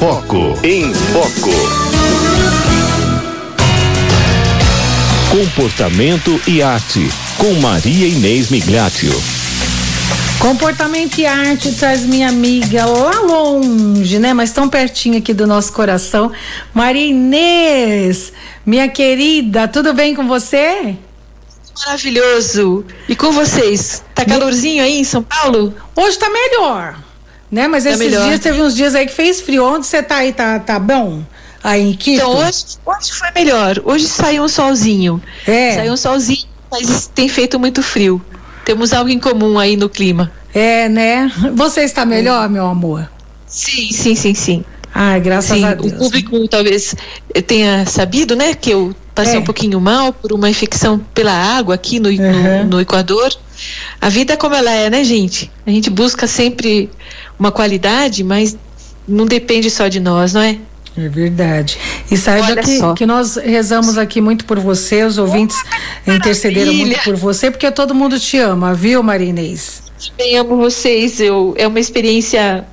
Foco. Em Foco. Comportamento e arte. Com Maria Inês Migliatio. Comportamento e arte traz minha amiga lá longe, né? Mas tão pertinho aqui do nosso coração. Maria Inês, minha querida, tudo bem com você? Maravilhoso. E com vocês? Tá calorzinho aí em São Paulo? Hoje tá melhor, né? Mas tá esses melhor. dias teve uns dias aí que fez frio. Onde você tá aí? Tá, tá bom? Aí em Quito? Então hoje, hoje foi melhor. Hoje saiu um solzinho. É. Saiu um solzinho, mas tem feito muito frio. Temos algo em comum aí no clima. É, né? Você está melhor, meu amor? Sim, sim, sim, sim. Ai, graças sim, a Deus. O público talvez tenha sabido, né, que eu passei é. um pouquinho mal por uma infecção pela água aqui no, uhum. no, no Equador. A vida é como ela é, né, gente? A gente busca sempre uma qualidade, mas não depende só de nós, não é? É verdade. E saiba que, que nós rezamos aqui muito por você, os ouvintes oh, intercederam muito por você, porque todo mundo te ama, viu, Marinês? Bem, amo vocês. Eu, é uma experiência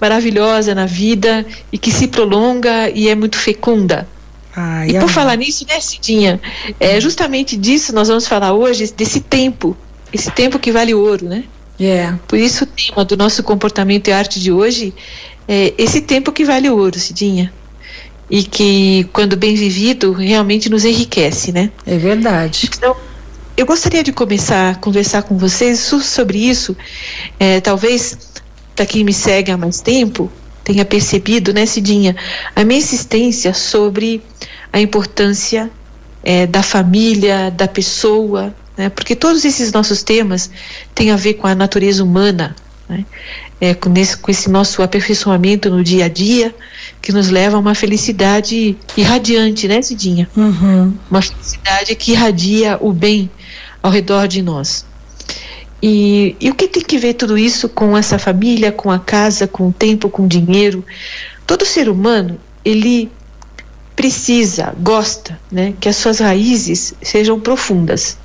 maravilhosa na vida e que se prolonga e é muito fecunda. Ai, e por falar nisso, né, Cidinha? É justamente disso nós vamos falar hoje, desse tempo, esse tempo que vale ouro, né? Yeah. Por isso o tema do nosso comportamento e arte de hoje é esse tempo que vale ouro, Cidinha e que, quando bem vivido, realmente nos enriquece, né? É verdade. Então, eu gostaria de começar a conversar com vocês sobre isso. É, talvez, para quem me segue há mais tempo, tenha percebido, né, Cidinha, a minha insistência sobre a importância é, da família, da pessoa, né, porque todos esses nossos temas têm a ver com a natureza humana, né, é, com, esse, com esse nosso aperfeiçoamento no dia a dia, que nos leva a uma felicidade irradiante, né, Cidinha? Uhum. Uma felicidade que irradia o bem ao redor de nós. E, e o que tem que ver tudo isso com essa família, com a casa, com o tempo, com o dinheiro? Todo ser humano, ele precisa, gosta, né, que as suas raízes sejam profundas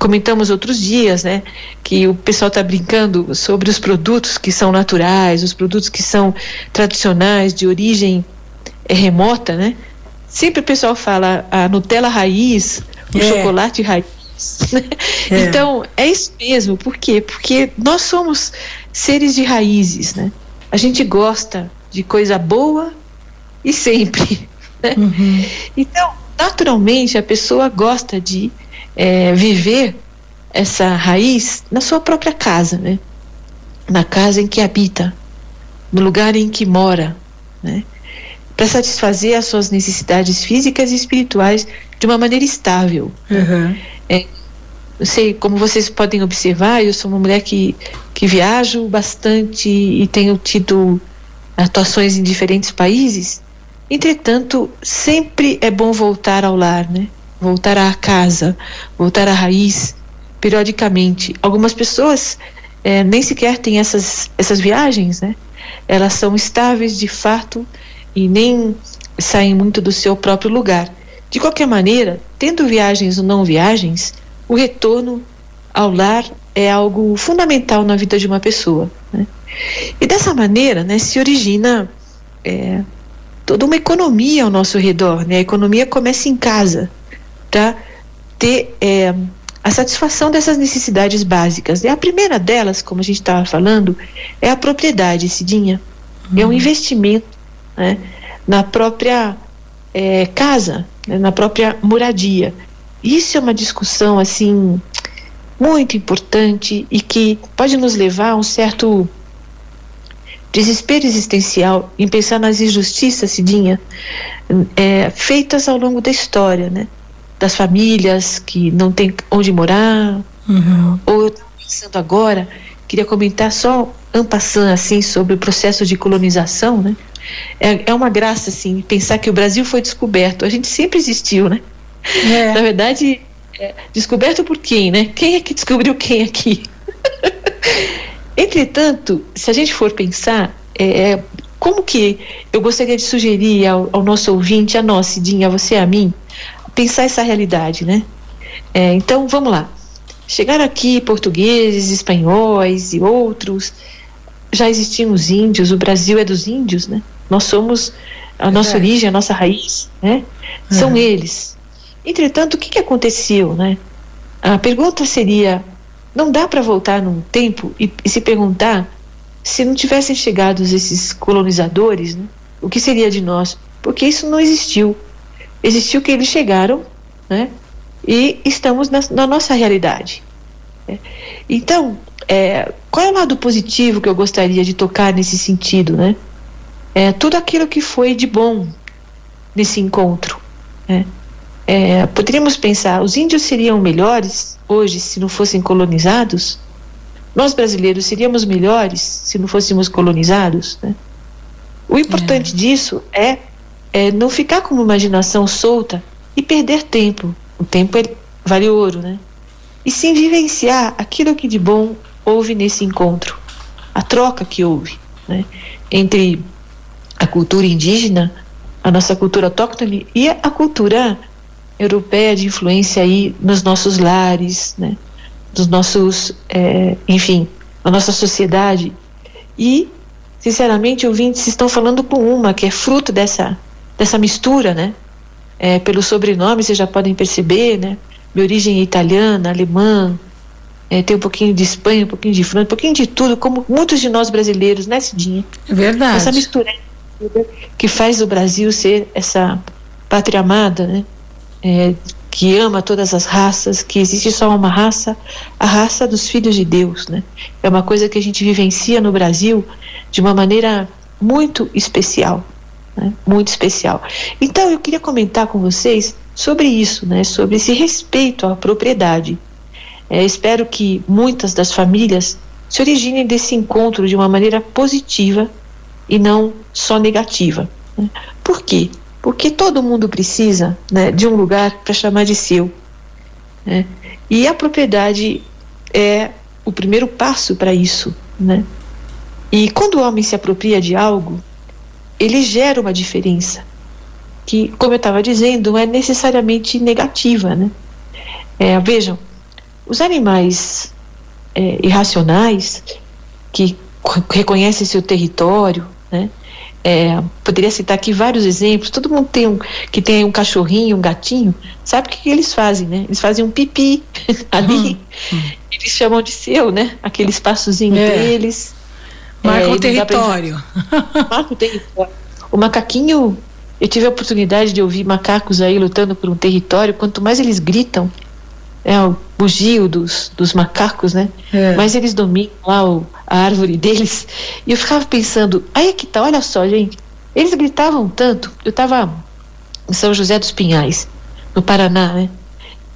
comentamos outros dias, né, que o pessoal está brincando sobre os produtos que são naturais, os produtos que são tradicionais, de origem é, remota, né? Sempre o pessoal fala a Nutella raiz, o é. chocolate raiz. Né? É. Então, é isso mesmo. Por quê? Porque nós somos seres de raízes, né? A gente gosta de coisa boa e sempre. Né? Uhum. Então, naturalmente, a pessoa gosta de é, viver essa raiz na sua própria casa, né? Na casa em que habita, no lugar em que mora, né? Para satisfazer as suas necessidades físicas e espirituais de uma maneira estável. Uhum. É, não sei, como vocês podem observar, eu sou uma mulher que, que viajo bastante e tenho tido atuações em diferentes países. Entretanto, sempre é bom voltar ao lar, né? Voltar à casa, voltar à raiz, periodicamente. Algumas pessoas é, nem sequer têm essas, essas viagens, né? Elas são estáveis de fato e nem saem muito do seu próprio lugar. De qualquer maneira, tendo viagens ou não viagens, o retorno ao lar é algo fundamental na vida de uma pessoa. Né? E dessa maneira, né, se origina é, toda uma economia ao nosso redor. Né? A economia começa em casa para ter é, a satisfação dessas necessidades básicas. E a primeira delas, como a gente estava falando, é a propriedade, Cidinha. Uhum. É um investimento né, na própria é, casa, né, na própria moradia. Isso é uma discussão assim muito importante e que pode nos levar a um certo desespero existencial em pensar nas injustiças, Cidinha, é, feitas ao longo da história, né? Das famílias que não tem onde morar. Uhum. Ou eu estou pensando agora, queria comentar só ampassando assim sobre o processo de colonização, né? É, é uma graça assim pensar que o Brasil foi descoberto. A gente sempre existiu, né? É. Na verdade, é, descoberto por quem, né? Quem é que descobriu quem aqui? Entretanto, se a gente for pensar, é, é, como que eu gostaria de sugerir ao, ao nosso ouvinte, a nós, Cidinha, a você, a mim, pensar essa realidade, né? É, então, vamos lá. Chegaram aqui portugueses, espanhóis e outros. Já existiam os índios, o Brasil é dos índios, né? Nós somos a nossa origem, a nossa raiz, né? São eles. Entretanto, o que, que aconteceu, né? A pergunta seria: não dá para voltar num tempo e, e, se perguntar se não tivessem chegado esses colonizadores, né? o que seria de nós? Porque isso não existiu. Existiu que eles chegaram, né? E estamos na, na nossa realidade. Né? Então, é, qual é o lado positivo que eu gostaria de tocar nesse sentido, né? É tudo aquilo que foi de bom nesse encontro. Né? É, poderíamos pensar, os índios seriam melhores hoje se não fossem colonizados? Nós brasileiros seríamos melhores se não fôssemos colonizados? Né? O importante é. disso é, é, não ficar com uma imaginação solta e perder tempo. O tempo é, vale ouro, né? E sim vivenciar aquilo que de bom houve nesse encontro, a troca que houve né? entre a cultura indígena, a nossa cultura autóctone e a cultura europeia de influência aí nos nossos lares, né? Dos nossos, é, enfim, na nossa sociedade. E, sinceramente, ouvintes estão falando com uma que é fruto dessa, dessa mistura, né? É, pelo sobrenome, vocês já podem perceber, né? Minha origem é italiana, alemã, é, tem um pouquinho de Espanha, um pouquinho de França, um pouquinho de tudo, como muitos de nós brasileiros, né, Cidinha? É verdade. Essa mistura que faz o Brasil ser essa pátria amada, né? é, que ama todas as raças, que existe só uma raça, a raça dos filhos de Deus, né? É uma coisa que a gente vivencia no Brasil de uma maneira muito especial, né? muito especial. Então eu queria comentar com vocês sobre isso, né? Sobre esse respeito à propriedade. É, espero que muitas das famílias se originem desse encontro de uma maneira positiva e não só negativa. Né? Por quê? porque todo mundo precisa né, de um lugar para chamar de seu. Né? E a propriedade é o primeiro passo para isso. Né? E quando o homem se apropria de algo, ele gera uma diferença, que, como eu estava dizendo, não é necessariamente negativa. Né? É, vejam, os animais é, irracionais que reconhecem seu território, né? É, poderia citar aqui vários exemplos. Todo mundo tem um que tem um cachorrinho, um gatinho, sabe o que, que eles fazem, né? Eles fazem um pipi ali. Hum. Eles chamam de seu, né? Aquele espaçozinho é. deles. Marca é, o território. Marca o território. O macaquinho, eu tive a oportunidade de ouvir macacos aí lutando por um território. Quanto mais eles gritam, é o bugio dos, dos macacos, né? É. Mas eles dominam lá o, a árvore deles. E eu ficava pensando, aí é que tá, olha só, gente. Eles gritavam tanto. Eu estava em São José dos Pinhais, no Paraná, né?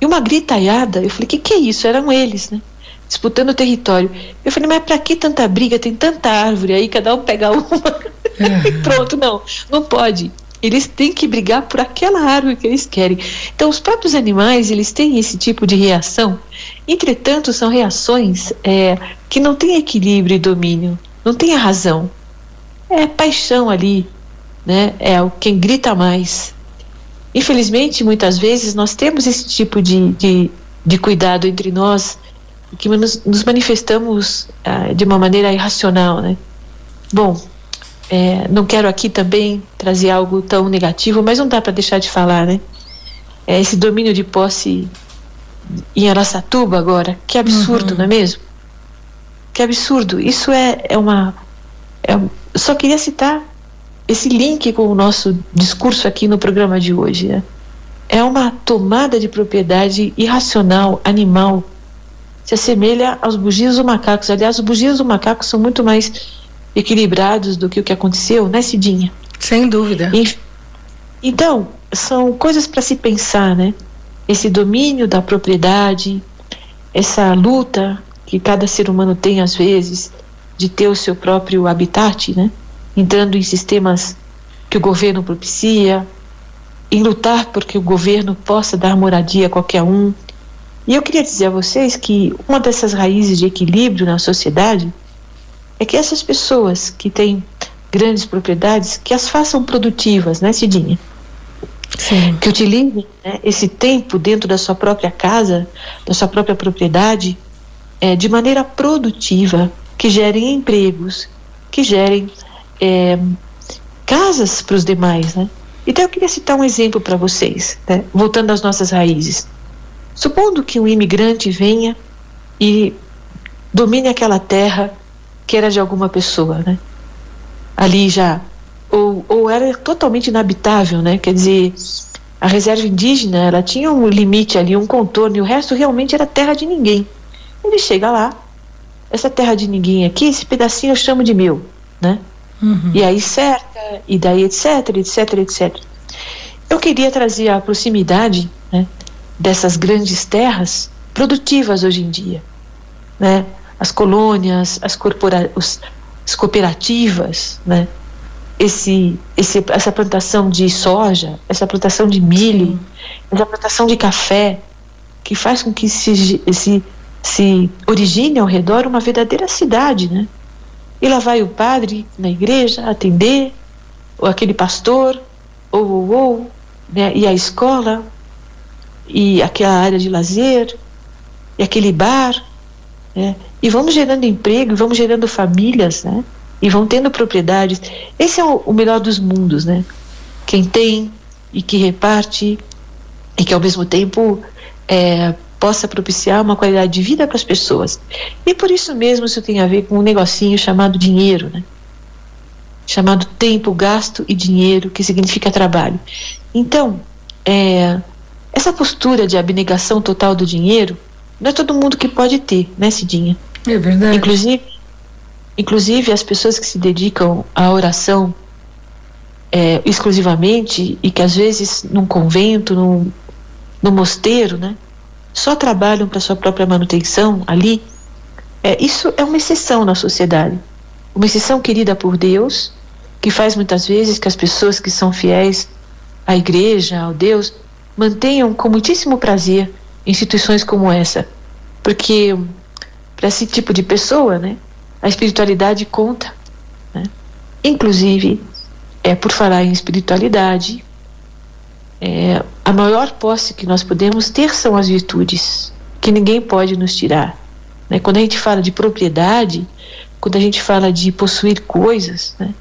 E uma gritaiada, eu falei, que que é isso? Eram eles, né? Disputando o território. Eu falei, mas para que tanta briga? Tem tanta árvore aí, cada um pega uma. e pronto, não, não pode. Eles têm que brigar por aquela árvore que eles querem. Então, os próprios animais, eles têm esse tipo de reação. Entretanto, são reações é, que não têm equilíbrio e domínio, não tem a razão. É paixão ali, né? É quem grita mais. Infelizmente, muitas vezes, nós temos esse tipo de, de, de cuidado entre nós, que nos, nos manifestamos ah, de uma maneira irracional, né? Bom, é, não quero aqui também trazer algo tão negativo, mas não dá para deixar de falar, né? É, esse domínio de posse em Aracatuba agora, que absurdo, uhum. não é mesmo? Que absurdo. Isso é, é uma. É, só queria citar esse link com o nosso discurso aqui no programa de hoje. Né? É uma tomada de propriedade irracional, animal. Se assemelha aos bugios do macacos. Aliás, os bugios do macaco são muito mais equilibrados do que o que aconteceu, né, Cidinha? Sem dúvida. E, então, são coisas para se pensar, né? Esse domínio da propriedade, essa luta que cada ser humano tem às vezes de ter o seu próprio habitat, né? Entrando em sistemas que o governo propicia, em lutar porque o governo possa dar moradia a qualquer um. E eu queria dizer a vocês que uma dessas raízes de equilíbrio na sociedade é que essas pessoas que têm grandes propriedades, que as façam produtivas, né, Cidinha? Sim. Que utilizem né, esse tempo dentro da sua própria casa, da sua própria propriedade, é, de maneira produtiva, que gerem empregos, que gerem é, casas para os demais, né? Então eu queria citar um exemplo para vocês, né? voltando às nossas raízes. Supondo que um imigrante venha e domine aquela terra que era de alguma pessoa, né? Ali já ou, ou era totalmente inabitável, né? Quer dizer, a reserva indígena ela tinha um limite ali, um contorno, e o resto realmente era terra de ninguém. Ele chega lá, essa terra de ninguém aqui, esse pedacinho eu chamo de meu, né? Uhum. E aí cerca, e daí etc, etc, etc. Eu queria trazer a proximidade né, dessas grandes terras produtivas hoje em dia, né? As colônias, as, corpora os, as cooperativas, né? Esse, esse, essa plantação de soja, essa plantação de milho, Sim. essa plantação de café, que faz com que se, se, se origine ao redor uma verdadeira cidade, né? E lá vai o padre na igreja atender, ou aquele pastor, ou, ou, ou né? e a escola, e aquela área de lazer, e aquele bar, né? e vamos gerando emprego, vamos gerando famílias, né? e vão tendo propriedades. Esse é o, o melhor dos mundos, né? Quem tem e que reparte e que ao mesmo tempo é, possa propiciar uma qualidade de vida para as pessoas. E por isso mesmo isso tem a ver com um negocinho chamado dinheiro, né? chamado tempo, gasto e dinheiro, que significa trabalho. Então, é, essa postura de abnegação total do dinheiro não é todo mundo que pode ter, né, Cidinha? É verdade. Inclusive, inclusive as pessoas que se dedicam à oração é, exclusivamente e que às vezes num convento, num, num mosteiro, né, só trabalham para sua própria manutenção ali, é, isso é uma exceção na sociedade. Uma exceção querida por Deus, que faz muitas vezes que as pessoas que são fiéis à igreja, ao Deus, mantenham com muitíssimo prazer instituições como essa. Porque para esse tipo de pessoa, né, a espiritualidade conta. Né? Inclusive, é por falar em espiritualidade, é, a maior posse que nós podemos ter são as virtudes, que ninguém pode nos tirar. Né? Quando a gente fala de propriedade, quando a gente fala de possuir coisas, né?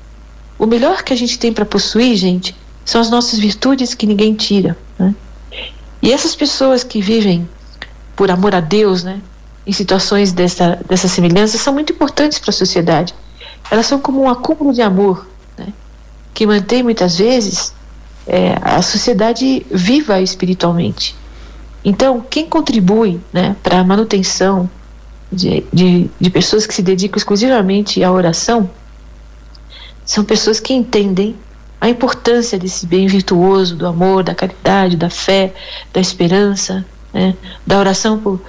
o melhor que a gente tem para possuir, gente, são as nossas virtudes que ninguém tira. Né? E essas pessoas que vivem por amor a Deus, né, em situações dessa, dessa semelhança, são muito importantes para a sociedade. Elas são como um acúmulo de amor, né, que mantém muitas vezes é, a sociedade viva espiritualmente. Então, quem contribui né, para a manutenção de, de, de pessoas que se dedicam exclusivamente à oração são pessoas que entendem a importância desse bem virtuoso do amor, da caridade, da fé, da esperança, né, da oração por,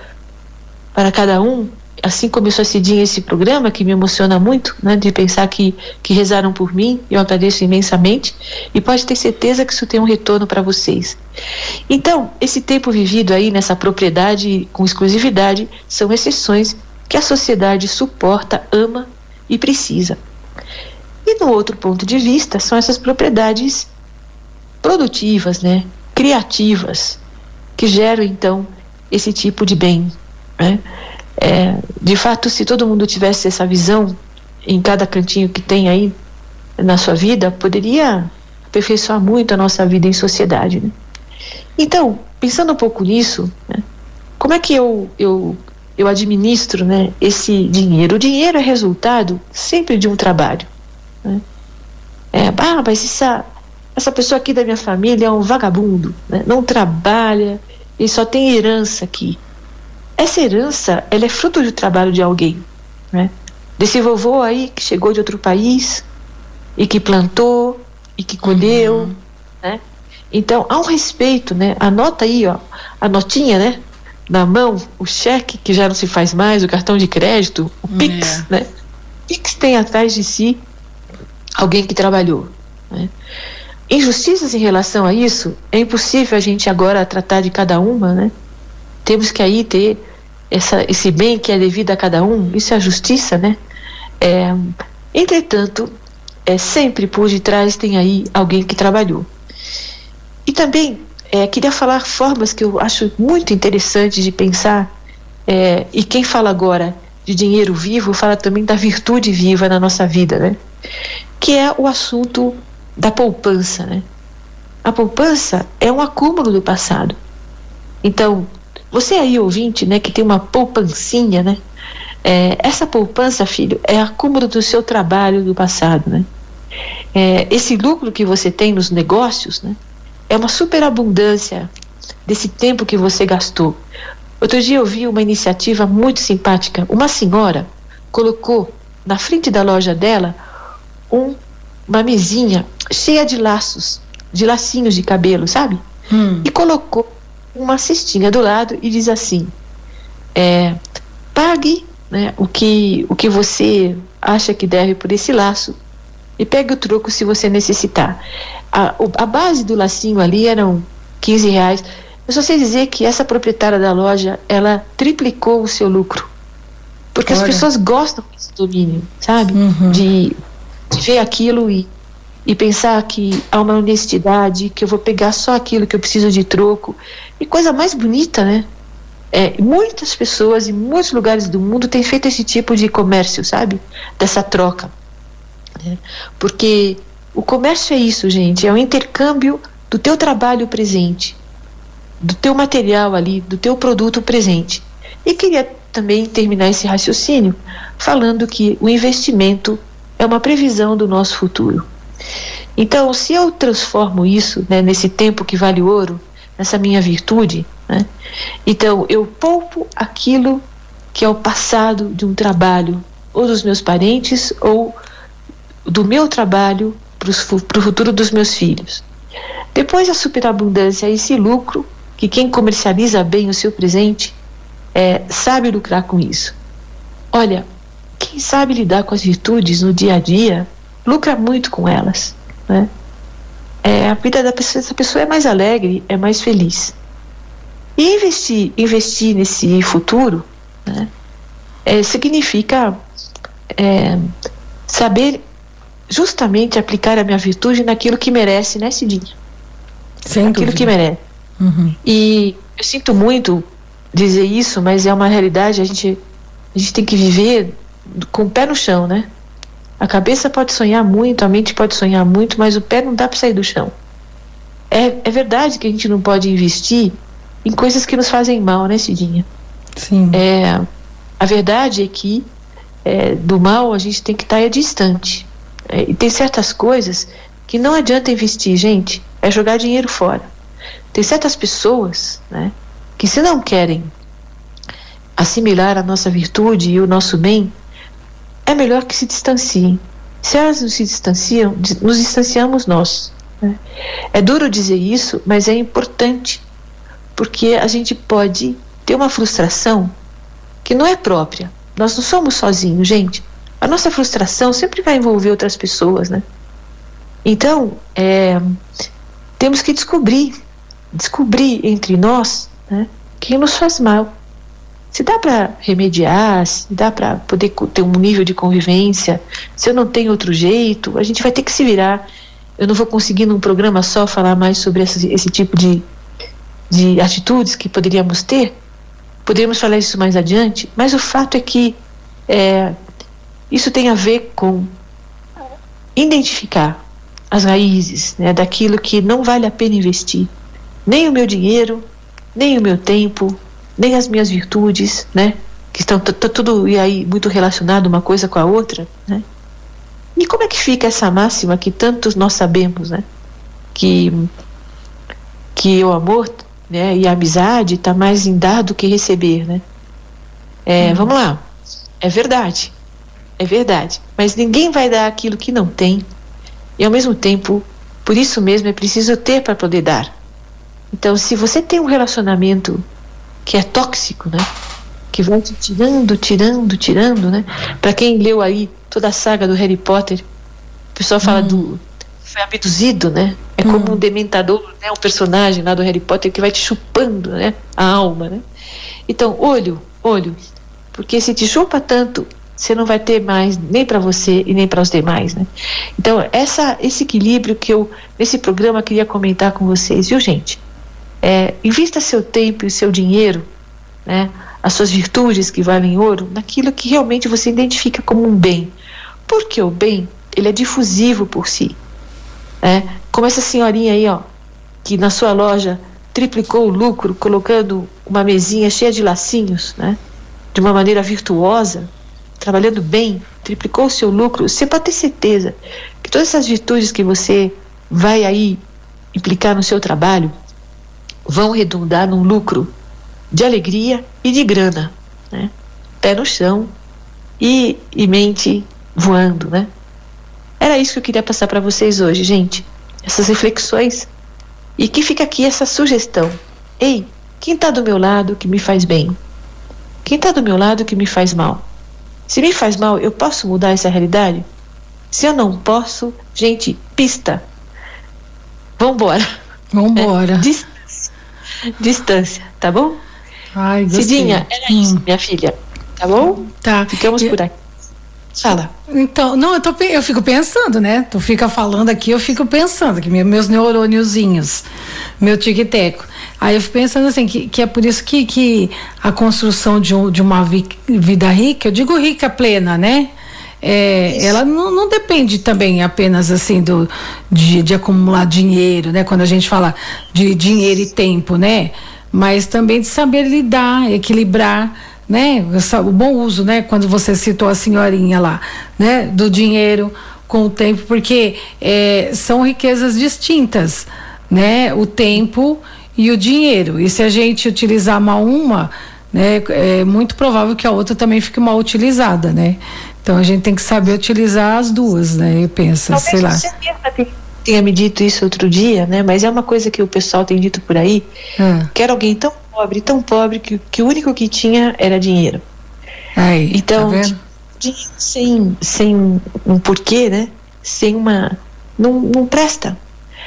para cada um assim começou a Cidinha esse programa, que me emociona muito, né, de pensar que, que rezaram por mim, eu agradeço imensamente, e pode ter certeza que isso tem um retorno para vocês. Então, esse tempo vivido aí nessa propriedade com exclusividade são exceções que a sociedade suporta, ama e precisa. E no outro ponto de vista, são essas propriedades produtivas, né, criativas, que geram então esse tipo de bem, né? É, de fato, se todo mundo tivesse essa visão em cada cantinho que tem aí na sua vida, poderia aperfeiçoar muito a nossa vida em sociedade. Né? Então, pensando um pouco nisso, né, como é que eu, eu, eu administro né, esse dinheiro? O dinheiro é resultado sempre de um trabalho. Né? É, ah, mas essa, essa pessoa aqui da minha família é um vagabundo, né? não trabalha, e só tem herança aqui. Essa herança, ela é fruto do trabalho de alguém, né? Desse vovô aí que chegou de outro país e que plantou e que colheu, uhum. né? Então, há um respeito, né? Anota aí, ó, a notinha, né? Na mão, o cheque, que já não se faz mais, o cartão de crédito, o Pix, é. né? Pix tem atrás de si alguém que trabalhou, né? Injustiças em relação a isso, é impossível a gente agora tratar de cada uma, né? Temos que aí ter essa, esse bem que é devido a cada um, isso é a justiça, né? É, entretanto, é, sempre por detrás tem aí alguém que trabalhou. E também é, queria falar formas que eu acho muito interessantes de pensar, é, e quem fala agora de dinheiro vivo fala também da virtude viva na nossa vida, né? Que é o assunto da poupança, né? A poupança é um acúmulo do passado. Então, você aí ouvinte, né, que tem uma poupancinha, né? É, essa poupança, filho, é acúmulo do seu trabalho do passado, né? É, esse lucro que você tem nos negócios, né? É uma superabundância desse tempo que você gastou. Outro dia eu vi uma iniciativa muito simpática. Uma senhora colocou na frente da loja dela um, uma mesinha cheia de laços, de lacinhos de cabelo, sabe? Hum. E colocou uma cestinha do lado e diz assim: é, pague né, o, que, o que você acha que deve por esse laço e pegue o troco se você necessitar. A, a base do lacinho ali eram 15 reais. Eu só sei dizer que essa proprietária da loja, ela triplicou o seu lucro. Porque Olha. as pessoas gostam desse domínio, sabe? Uhum. De, de ver aquilo e, e pensar que há uma honestidade, que eu vou pegar só aquilo que eu preciso de troco. E coisa mais bonita, né? É, muitas pessoas em muitos lugares do mundo têm feito esse tipo de comércio, sabe? Dessa troca. Né? Porque o comércio é isso, gente, é o intercâmbio do teu trabalho presente, do teu material ali, do teu produto presente. E queria também terminar esse raciocínio falando que o investimento é uma previsão do nosso futuro. Então, se eu transformo isso né, nesse tempo que vale ouro, nessa minha virtude, né, então eu poupo aquilo que é o passado de um trabalho, ou dos meus parentes, ou do meu trabalho para o futuro dos meus filhos. Depois a superabundância, esse lucro, que quem comercializa bem o seu presente é, sabe lucrar com isso. Olha, quem sabe lidar com as virtudes no dia a dia, lucra muito com elas. Né? É, a vida da pessoa, essa pessoa é mais alegre, é mais feliz. E investir, investir nesse futuro né, é, significa é, saber justamente aplicar a minha virtude naquilo que merece, né, Cidinha? Sem Aquilo dúvida. que merece. Uhum. E eu sinto muito dizer isso, mas é uma realidade, a gente, a gente tem que viver com o pé no chão, né? A cabeça pode sonhar muito, a mente pode sonhar muito, mas o pé não dá para sair do chão. É, é verdade que a gente não pode investir em coisas que nos fazem mal, né, Cidinha? Sim. É, a verdade é que é, do mal a gente tem que estar distante. É, e tem certas coisas que não adianta investir, gente, é jogar dinheiro fora. Tem certas pessoas, né, que se não querem assimilar a nossa virtude e o nosso bem, é melhor que se distanciem. Se elas não se distanciam, nos distanciamos nós. Né? É duro dizer isso, mas é importante, porque a gente pode ter uma frustração que não é própria. Nós não somos sozinhos, gente a nossa frustração sempre vai envolver outras pessoas, né? Então, é, temos que descobrir, descobrir entre nós, né, quem nos faz mal. Se dá para remediar, se dá para poder ter um nível de convivência, se eu não tenho outro jeito, a gente vai ter que se virar. Eu não vou conseguir num programa só falar mais sobre esse, esse tipo de, de atitudes que poderíamos ter. Poderíamos falar isso mais adiante, mas o fato é que é, isso tem a ver com identificar as raízes né, daquilo que não vale a pena investir. Nem o meu dinheiro, nem o meu tempo, nem as minhas virtudes, né? Que estão tudo e aí muito relacionado uma coisa com a outra, né? E como é que fica essa máxima que tantos nós sabemos, né? Que que o amor, né, e a amizade está mais em dar do que receber, né? É, hum. Vamos lá, é verdade. É verdade. Mas ninguém vai dar aquilo que não tem. E ao mesmo tempo, por isso mesmo é preciso ter para poder dar. Então, se você tem um relacionamento que é tóxico, né? Que vai te tirando, tirando, tirando, né? Para quem leu aí toda a saga do Harry Potter, o pessoal fala hum. do foi abduzido, né? É hum. como um dementador, né? O personagem lá do Harry Potter que vai te chupando, né? A alma, né? Então, olho, olho, porque se te chupa tanto você não vai ter mais nem para você e nem para os demais, né? Então, essa, esse equilíbrio que eu, nesse programa, queria comentar com vocês, viu, gente? É, invista seu tempo e seu dinheiro, né? As suas virtudes que valem ouro, naquilo que realmente você identifica como um bem. Porque o bem, ele é difusivo por si. É, como essa senhorinha aí, ó, que na sua loja triplicou o lucro colocando uma mesinha cheia de lacinhos, né? De uma maneira virtuosa, trabalhando bem, triplicou o seu lucro. Você pode ter certeza que todas essas virtudes que você vai aí implicar no seu trabalho vão redundar num lucro de alegria e de grana, né? Pé no chão e, e mente voando, né? Era isso que eu queria passar para vocês hoje, gente. Essas reflexões. E que fica aqui essa sugestão. Ei, quem está do meu lado que me faz bem? Quem está do meu lado que me faz mal? Se me faz mal, eu posso mudar essa realidade? Se eu não posso, gente, pista. Vambora. Vambora. É, distância. Tá bom? Ai, gostei. Cidinha, era hum. isso, minha filha. Tá bom? Tá. Ficamos por aqui. Fala. Então, não, eu, tô, eu fico pensando, né? Tu fica falando aqui, eu fico pensando, que meus neurôniozinhos, meu tic-teco. Aí eu fico pensando assim, que, que é por isso que, que a construção de, um, de uma vi, vida rica, eu digo rica plena, né? É, ela não, não, depende também apenas assim do de, de, acumular dinheiro, né? Quando a gente fala de dinheiro e tempo, né? Mas também de saber lidar, equilibrar né? O bom uso, né? Quando você citou a senhorinha lá, né? Do dinheiro com o tempo, porque é, são riquezas distintas, né? O tempo e o dinheiro. E se a gente utilizar mal uma, né? É muito provável que a outra também fique mal utilizada, né? Então a gente tem que saber utilizar as duas, né? Eu penso, Talvez sei lá. Você tenha me dito isso outro dia, né? Mas é uma coisa que o pessoal tem dito por aí. Ah. Que era alguém tão pobre, tão pobre, que, que o único que tinha era dinheiro. Aí, tá então, tá dinheiro sem, sem um porquê, né? Sem uma. Não, não presta.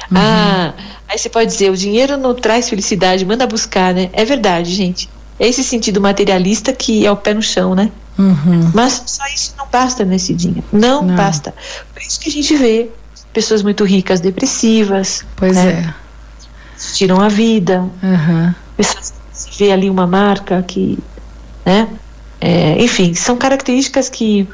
Uhum. Ah, aí você pode dizer, o dinheiro não traz felicidade, manda buscar, né? É verdade, gente. É esse sentido materialista que é o pé no chão, né? Uhum. Mas só isso não basta nesse dia. Não, não, basta. Por isso que a gente vê pessoas muito ricas depressivas. Pois né? é. Tiram a vida. Uhum. Pessoas se vê ali uma marca que, né? É, enfim, são características que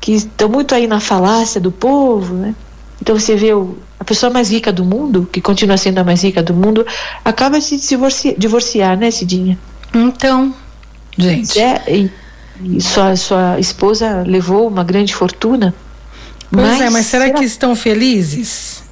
que estão muito aí na falácia do povo, né? Então você vê o, a pessoa mais rica do mundo, que continua sendo a mais rica do mundo, acaba de se divorciar, divorciar né, Cidinha? Então, gente. É, e, e sua, sua esposa levou uma grande fortuna. Pois mas é, mas será, será que estão felizes?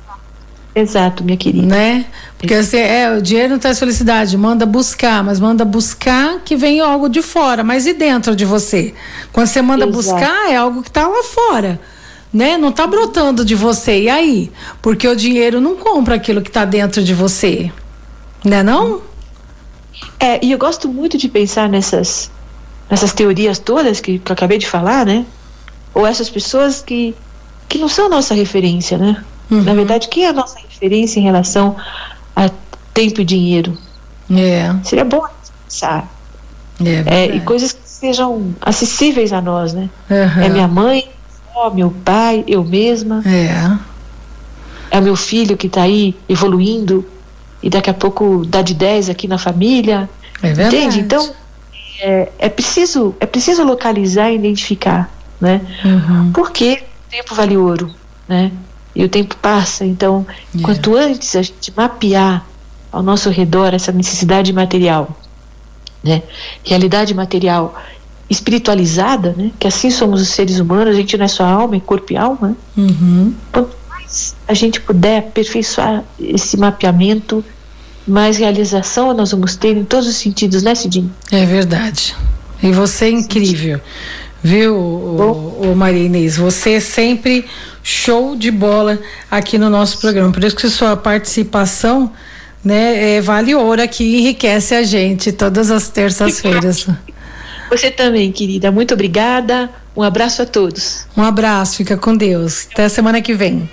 Exato, minha querida. Né? Porque assim, é, o dinheiro não traz felicidade, manda buscar, mas manda buscar que vem algo de fora, mas e dentro de você? Quando você manda Exato. buscar, é algo que está lá fora. Né? Não está brotando de você. E aí? Porque o dinheiro não compra aquilo que está dentro de você. Né não? É, e eu gosto muito de pensar nessas nessas teorias todas que, que eu acabei de falar, né? Ou essas pessoas que, que não são nossa referência, né? Uhum. Na verdade, quem é a nossa referência em relação a tempo e dinheiro? É. Seria bom pensar. É, é, e coisas que sejam acessíveis a nós, né? Uhum. É minha mãe, ó, meu pai, eu mesma. É. É meu filho que está aí evoluindo e daqui a pouco dá de 10 aqui na família. É verdade. Entende? Então, é, é, preciso, é preciso localizar e identificar, né? Uhum. Porque o tempo vale ouro, né? e o tempo passa. Então, yeah. quanto antes a gente mapear ao nosso redor essa necessidade material, né? Realidade material espiritualizada, né? Que assim somos os seres humanos, a gente não é só alma, é corpo e alma. Né? Uhum. Quanto mais a gente puder aperfeiçoar esse mapeamento, mais realização nós vamos ter em todos os sentidos, né, Cidinho? É verdade. E você é incrível. Viu, o, o Maria Inês? Você é sempre show de bola aqui no nosso programa. Por isso que sua participação né, é, vale ouro aqui, enriquece a gente todas as terças-feiras. Você também, querida. Muito obrigada. Um abraço a todos. Um abraço, fica com Deus. Até a semana que vem.